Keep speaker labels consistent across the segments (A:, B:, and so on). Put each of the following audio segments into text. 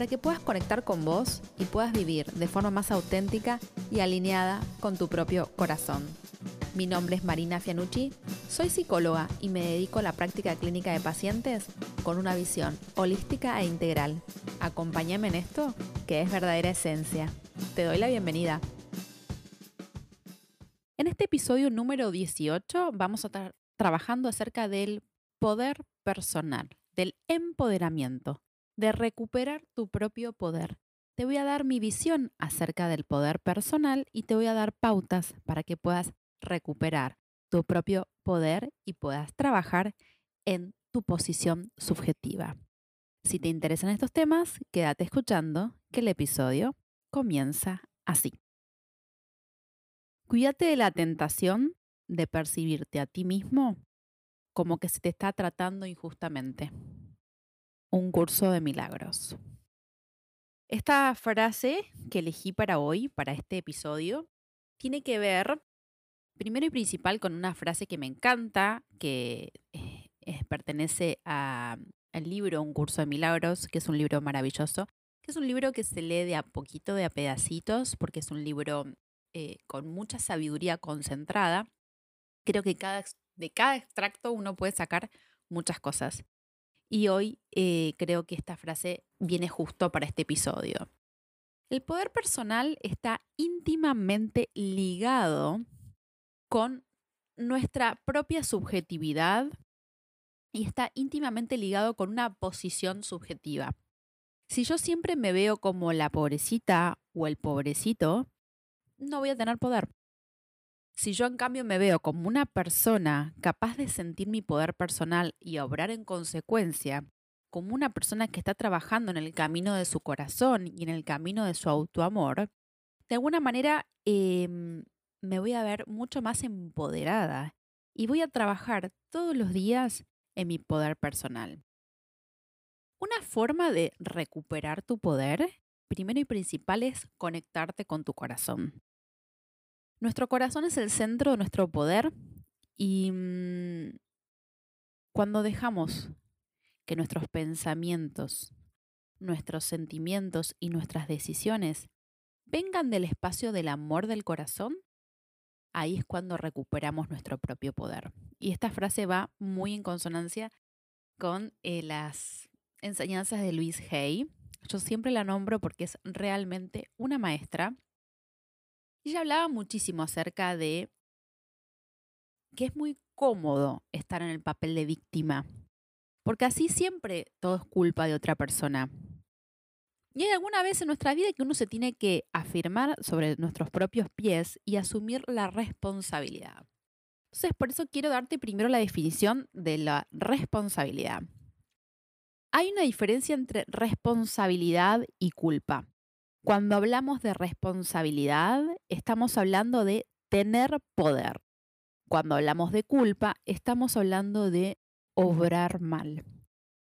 A: para que puedas conectar con vos y puedas vivir de forma más auténtica y alineada con tu propio corazón. Mi nombre es Marina Fianucci, soy psicóloga y me dedico a la práctica clínica de pacientes con una visión holística e integral. Acompáñame en esto, que es verdadera esencia. Te doy la bienvenida. En este episodio número 18 vamos a estar trabajando acerca del poder personal, del empoderamiento, de recuperar tu propio poder. Te voy a dar mi visión acerca del poder personal y te voy a dar pautas para que puedas recuperar tu propio poder y puedas trabajar en tu posición subjetiva. Si te interesan estos temas, quédate escuchando que el episodio comienza así. Cuídate de la tentación de percibirte a ti mismo como que se te está tratando injustamente. Un curso de milagros. Esta frase que elegí para hoy, para este episodio, tiene que ver primero y principal con una frase que me encanta, que eh, pertenece al libro Un curso de milagros, que es un libro maravilloso, que es un libro que se lee de a poquito, de a pedacitos, porque es un libro eh, con mucha sabiduría concentrada. Creo que de cada extracto uno puede sacar muchas cosas. Y hoy eh, creo que esta frase viene justo para este episodio. El poder personal está íntimamente ligado con nuestra propia subjetividad y está íntimamente ligado con una posición subjetiva. Si yo siempre me veo como la pobrecita o el pobrecito, no voy a tener poder. Si yo en cambio me veo como una persona capaz de sentir mi poder personal y obrar en consecuencia, como una persona que está trabajando en el camino de su corazón y en el camino de su autoamor, de alguna manera em, me voy a ver mucho más empoderada y voy a trabajar todos los días en mi poder personal. Una forma de recuperar tu poder, primero y principal, es conectarte con tu corazón. Nuestro corazón es el centro de nuestro poder y mm, cuando dejamos que nuestros pensamientos, nuestros sentimientos y nuestras decisiones vengan del espacio del amor del corazón, ahí es cuando recuperamos nuestro propio poder. Y esta frase va muy en consonancia con eh, las enseñanzas de Luis Hay. Yo siempre la nombro porque es realmente una maestra. Ella hablaba muchísimo acerca de que es muy cómodo estar en el papel de víctima, porque así siempre todo es culpa de otra persona. Y hay alguna vez en nuestra vida que uno se tiene que afirmar sobre nuestros propios pies y asumir la responsabilidad. Entonces, por eso quiero darte primero la definición de la responsabilidad. Hay una diferencia entre responsabilidad y culpa. Cuando hablamos de responsabilidad, estamos hablando de tener poder. Cuando hablamos de culpa, estamos hablando de obrar mal.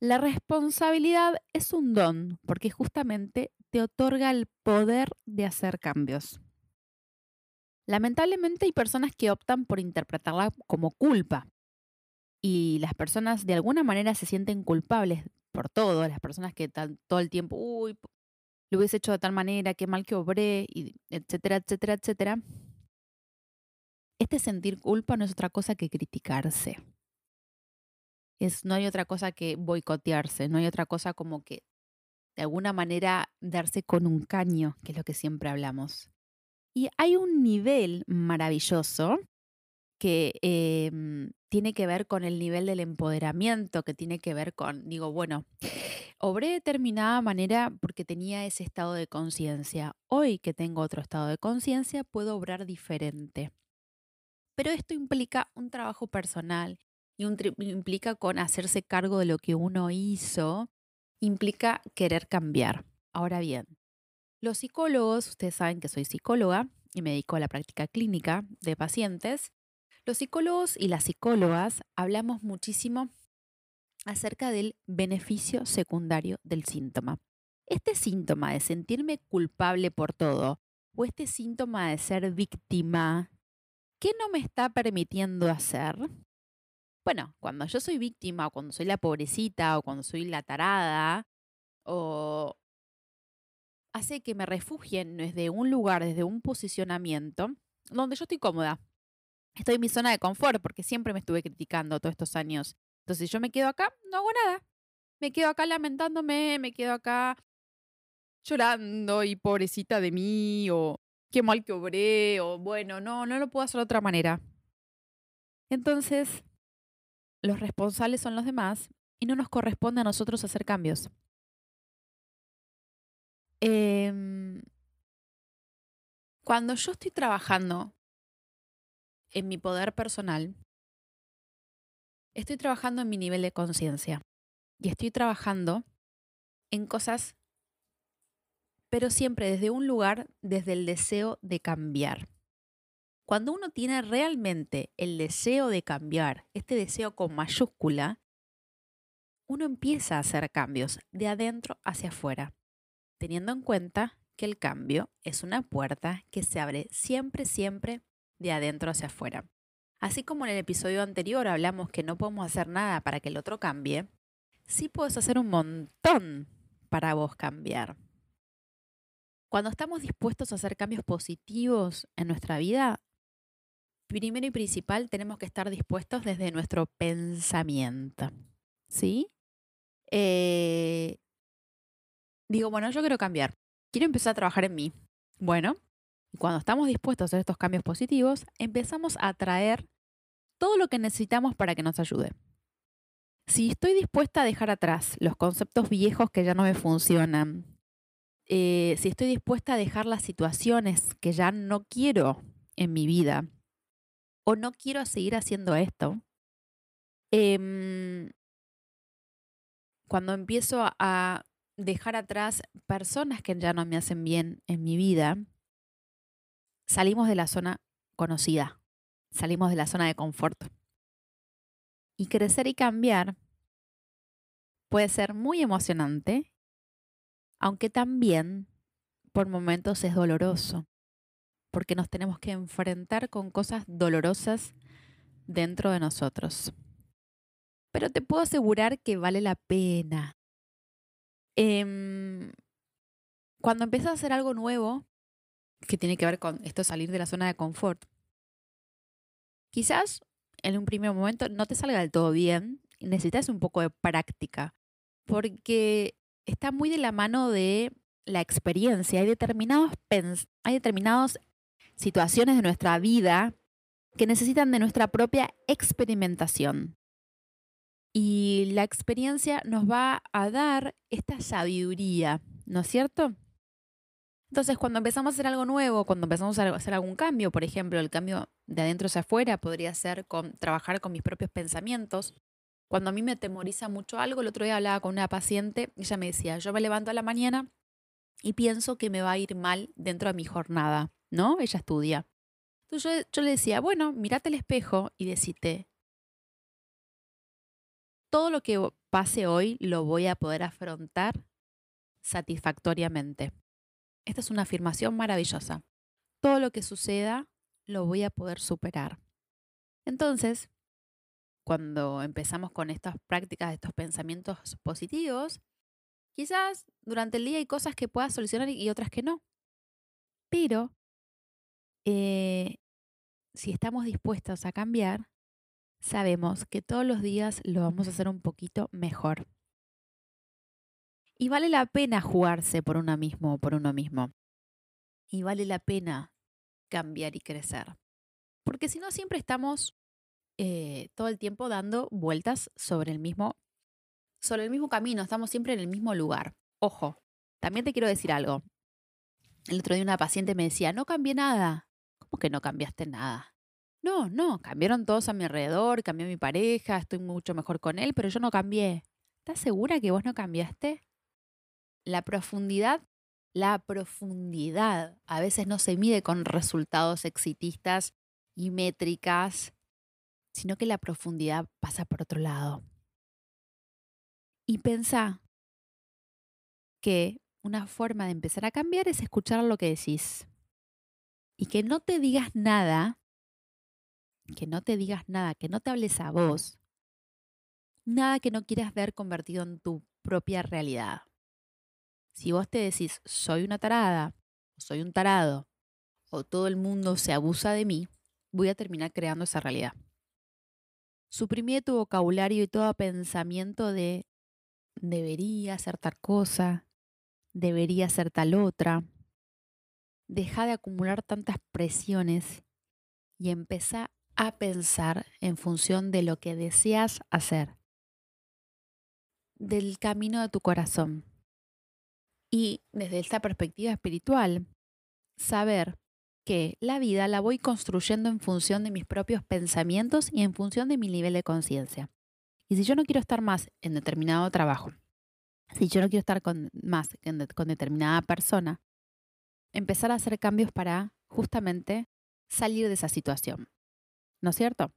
A: La responsabilidad es un don porque justamente te otorga el poder de hacer cambios. Lamentablemente hay personas que optan por interpretarla como culpa y las personas de alguna manera se sienten culpables por todo, las personas que están todo el tiempo, uy, lo hubiese hecho de tal manera, qué mal que obré, y etcétera, etcétera, etcétera. Este sentir culpa no es otra cosa que criticarse no hay otra cosa que boicotearse, no hay otra cosa como que de alguna manera darse con un caño, que es lo que siempre hablamos. Y hay un nivel maravilloso que em, tiene que ver con el nivel del empoderamiento, que tiene que ver con, digo, bueno, obré de determinada manera porque tenía ese estado de conciencia. Hoy que tengo otro estado de conciencia, puedo obrar diferente. Pero esto implica un trabajo personal, y implica con hacerse cargo de lo que uno hizo, implica querer cambiar. Ahora bien, los psicólogos, ustedes saben que soy psicóloga, y me dedico a la práctica clínica de pacientes, los psicólogos y las psicólogas hablamos muchísimo acerca del beneficio secundario del síntoma. Este síntoma de sentirme culpable por todo o este síntoma de ser víctima, ¿qué no me está permitiendo hacer? Bueno, cuando yo soy víctima o cuando soy la pobrecita o cuando soy la tarada o hace que me refugien desde un lugar, desde un posicionamiento donde yo estoy cómoda. Estoy en mi zona de confort porque siempre me estuve criticando todos estos años. Entonces yo me quedo acá, no hago nada. Me quedo acá lamentándome, me quedo acá llorando y pobrecita de mí o qué mal que obré o bueno, no, no lo puedo hacer de otra manera. Entonces, los responsables son los demás y no nos corresponde a nosotros hacer cambios. Em, cuando yo estoy trabajando en mi poder personal, estoy trabajando en mi nivel de conciencia y estoy trabajando en cosas, pero siempre desde un lugar, desde el deseo de cambiar. Cuando uno tiene realmente el deseo de cambiar, este deseo con mayúscula, uno empieza a hacer cambios de adentro hacia afuera, teniendo en cuenta que el cambio es una puerta que se abre siempre, siempre de adentro hacia afuera. Así como en el episodio anterior hablamos que no podemos hacer nada para que el otro cambie, sí puedes hacer un montón para vos cambiar. Cuando estamos dispuestos a hacer cambios positivos en nuestra vida, primero y principal tenemos que estar dispuestos desde nuestro pensamiento. ¿Sí? Eh, digo, bueno, yo quiero cambiar. Quiero empezar a trabajar en mí. Bueno, cuando estamos dispuestos a hacer estos cambios positivos, empezamos a atraer todo lo que necesitamos para que nos ayude. Si estoy dispuesta a dejar atrás los conceptos viejos que ya no me funcionan, eh, si estoy dispuesta a dejar las situaciones que ya no quiero en mi vida, o no quiero seguir haciendo esto, em, cuando empiezo a dejar atrás personas que ya no me hacen bien en mi vida, salimos de la zona conocida, salimos de la zona de confort. Y crecer y cambiar puede ser muy emocionante, aunque también por momentos es doloroso, porque nos tenemos que enfrentar con cosas dolorosas dentro de nosotros. Pero te puedo asegurar que vale la pena. Em, cuando empiezas a hacer algo nuevo, que tiene que ver con esto salir de la zona de confort. Quizás en un primer momento no te salga del todo bien y necesitas un poco de práctica, porque está muy de la mano de la experiencia. Hay determinados, hay determinadas situaciones de nuestra vida que necesitan de nuestra propia experimentación. Y la experiencia nos va a dar esta sabiduría, ¿no es cierto? Entonces, cuando empezamos a hacer algo nuevo, cuando empezamos a hacer algún cambio, por ejemplo, el cambio de adentro hacia afuera podría ser con trabajar con mis propios pensamientos. Cuando a mí me temoriza mucho algo, el otro día hablaba con una paciente y ella me decía, yo me levanto a la mañana y pienso que me va a ir mal dentro de mi jornada, ¿no? Ella estudia. Entonces yo, yo le decía, bueno, mírate al espejo y decite, todo lo que pase hoy lo voy a poder afrontar satisfactoriamente. Esta es una afirmación maravillosa. Todo lo que suceda lo voy a poder superar. Entonces, cuando empezamos con estas prácticas, estos pensamientos positivos, quizás durante el día hay cosas que puedas solucionar y otras que no. Pero eh, si estamos dispuestos a cambiar, sabemos que todos los días lo vamos a hacer un poquito mejor. Y vale la pena jugarse por uno mismo o por uno mismo. Y vale la pena cambiar y crecer. Porque si no, siempre estamos eh, todo el tiempo dando vueltas sobre el mismo, sobre el mismo camino, estamos siempre en el mismo lugar. Ojo, también te quiero decir algo. El otro día una paciente me decía, no cambié nada. ¿Cómo que no cambiaste nada? No, no, cambiaron todos a mi alrededor, cambió mi pareja, estoy mucho mejor con él, pero yo no cambié. ¿Estás segura que vos no cambiaste? La profundidad la profundidad a veces no se mide con resultados exitistas y métricas, sino que la profundidad pasa por otro lado. Y pensá que una forma de empezar a cambiar es escuchar lo que decís. Y que no te digas nada, que no te digas nada, que no te hables a vos, nada que no quieras ver convertido en tu propia realidad. Si vos te decís, soy una tarada, soy un tarado, o todo el mundo se abusa de mí, voy a terminar creando esa realidad. Suprimí tu vocabulario y todo pensamiento de debería hacer tal cosa, debería hacer tal otra. Deja de acumular tantas presiones y empieza a pensar en función de lo que deseas hacer, del camino de tu corazón. Y desde esta perspectiva espiritual, saber que la vida la voy construyendo en función de mis propios pensamientos y en función de mi nivel de conciencia. Y si yo no quiero estar más en determinado trabajo, si yo no quiero estar con, más con determinada persona, empezar a hacer cambios para justamente salir de esa situación. ¿No es cierto?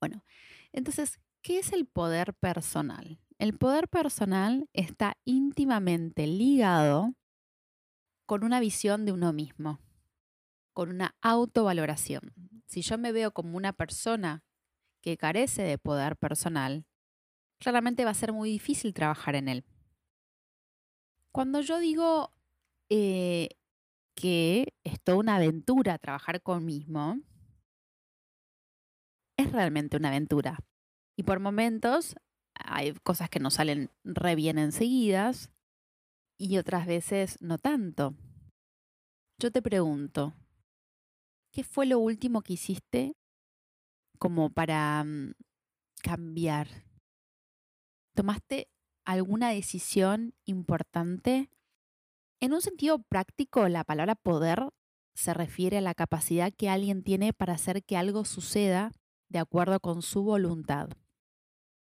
A: Bueno, entonces, ¿qué es el poder personal? El poder personal está íntimamente ligado con una visión de uno mismo, con una autovaloración. Si yo me veo como una persona que carece de poder personal, claramente va a ser muy difícil trabajar en él. Cuando yo digo eh, que es toda una aventura trabajar con mismo, es realmente una aventura. Y por momentos hay cosas que nos salen re bien enseguidas y otras veces no tanto. Yo te pregunto, ¿qué fue lo último que hiciste como para mm, cambiar? ¿Tomaste alguna decisión importante? En un sentido práctico, la palabra poder se refiere a la capacidad que alguien tiene para hacer que algo suceda de acuerdo con su voluntad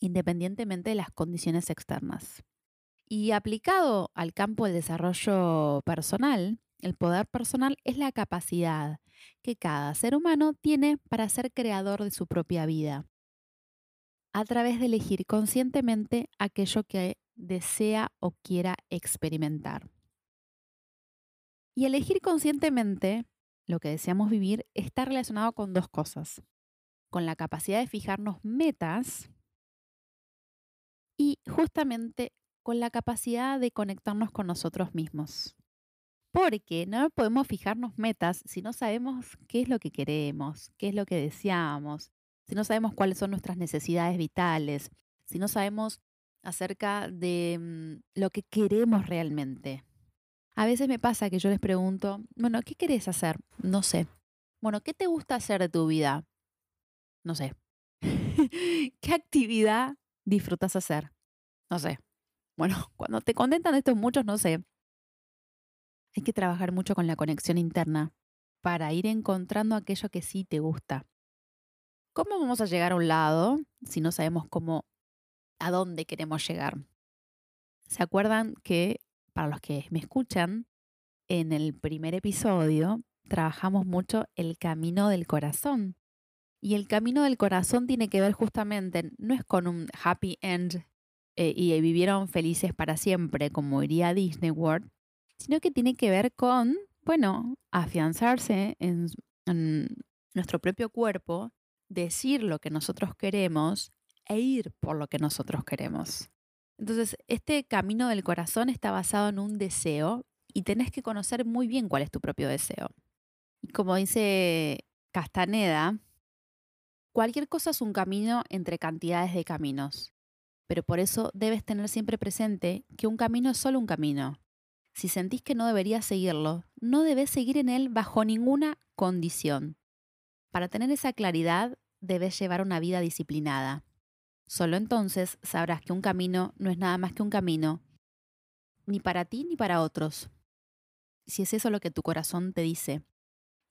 A: independientemente de las condiciones externas. Y aplicado al campo del desarrollo personal, el poder personal es la capacidad que cada ser humano tiene para ser creador de su propia vida, a través de elegir conscientemente aquello que desea o quiera experimentar. Y elegir conscientemente lo que deseamos vivir está relacionado con dos cosas, con la capacidad de fijarnos metas y justamente con la capacidad de conectarnos con nosotros mismos. Porque no podemos fijarnos metas si no sabemos qué es lo que queremos, qué es lo que deseamos, si no sabemos cuáles son nuestras necesidades vitales, si no sabemos acerca de mm, lo que queremos realmente. A veces me pasa que yo les pregunto, bueno, ¿qué querés hacer? No sé. Bueno, ¿qué te gusta hacer de tu vida? No sé. ¿Qué actividad disfrutas hacer? No sé. Bueno, cuando te contentan estos muchos, no sé. Hay que trabajar mucho con la conexión interna para ir encontrando aquello que sí te gusta. ¿Cómo vamos a llegar a un lado si no sabemos cómo, a dónde queremos llegar? ¿Se acuerdan que, para los que me escuchan, en el primer episodio trabajamos mucho el camino del corazón? Y el camino del corazón tiene que ver justamente, no es con un happy end eh, y vivieron felices para siempre, como diría Disney World, sino que tiene que ver con, bueno, afianzarse en, nuestro propio cuerpo, decir lo que nosotros queremos e ir por lo que nosotros queremos. Entonces, este camino del corazón está basado en un deseo y tenés que conocer muy bien cuál es tu propio deseo. Y como dice Castaneda, Cualquier cosa es un camino entre cantidades de caminos, pero por eso debes tener siempre presente que un camino es solo un camino. Si sentís que no deberías seguirlo, no debes seguir en él bajo ninguna condición. Para tener esa claridad, debes llevar una vida disciplinada. Solo entonces sabrás que un camino no es nada más que un camino, ni para ti ni para otros. Si es eso lo que tu corazón te dice.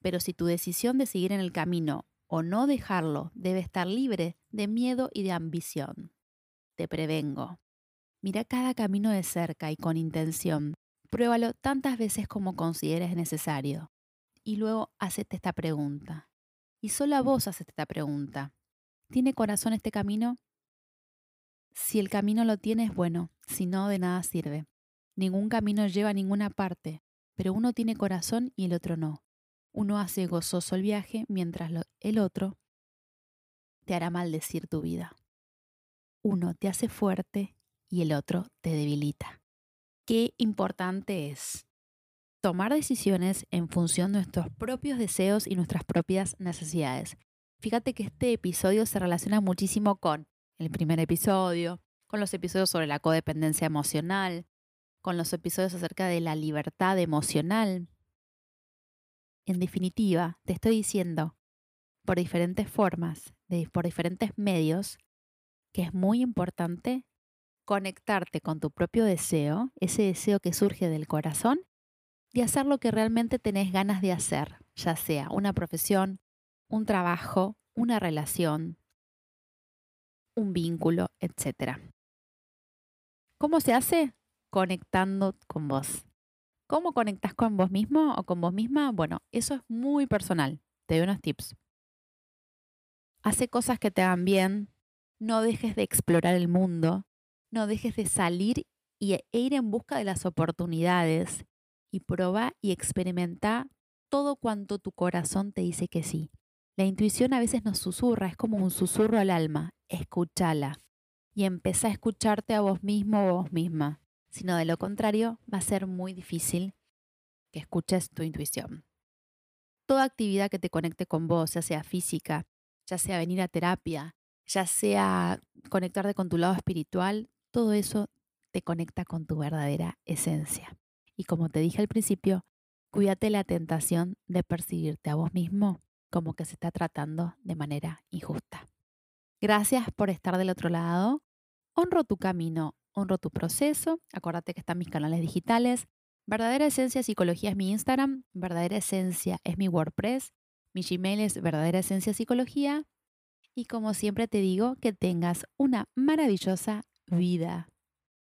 A: Pero si tu decisión de seguir en el camino o no dejarlo debe estar libre de miedo y de ambición. Te prevengo. Mira cada camino de cerca y con intención, Pruébalo tantas veces como consideres necesario. Y luego hacete esta pregunta. Y solo a vos hacete esta pregunta. ¿Tiene corazón este camino? Si el camino lo tiene, es bueno. Si no, de nada sirve. Ningún camino lleva a ninguna parte, pero uno tiene corazón y el otro no. Uno hace gozoso el viaje mientras el otro te hará maldecir tu vida. Uno te hace fuerte y el otro te debilita. Qué importante es tomar decisiones en función de nuestros propios deseos y nuestras propias necesidades. Fíjate que este episodio se relaciona muchísimo con el primer episodio, con los episodios sobre la codependencia emocional, con los episodios acerca de la libertad emocional. En definitiva, te estoy diciendo, por diferentes formas, por diferentes medios, que es muy importante conectarte con tu propio deseo, ese deseo que surge del corazón, y hacer lo que realmente tenés ganas de hacer, ya sea una profesión, un trabajo, una relación, un vínculo, etc. ¿Cómo se hace? Conectando con vos. ¿Cómo conectas con vos mismo o con vos misma? Bueno, eso es muy personal. Te doy unos tips. Hace cosas que te hagan bien. No dejes de explorar el mundo. No dejes de salir y, e ir en busca de las oportunidades. Y proba y experimenta todo cuanto tu corazón te dice que sí. La intuición a veces nos susurra, es como un susurro al alma. Escúchala y empieza a escucharte a vos mismo o vos misma. Sino de lo contrario, va a ser muy difícil que escuches tu intuición. Toda actividad que te conecte con vos, ya sea física, ya sea venir a terapia, ya sea conectarte con tu lado espiritual, todo eso te conecta con tu verdadera esencia. Y como te dije al principio, cuídate la tentación de percibirte a vos mismo como que se está tratando de manera injusta. Gracias por estar del otro lado. Honro tu camino, honro tu proceso. Acuérdate que están mis canales digitales. Verdadera Esencia Psicología es mi Instagram. Verdadera Esencia es mi WordPress. Mi Gmail es verdadera esencia psicología. Y como siempre te digo, que tengas una maravillosa vida.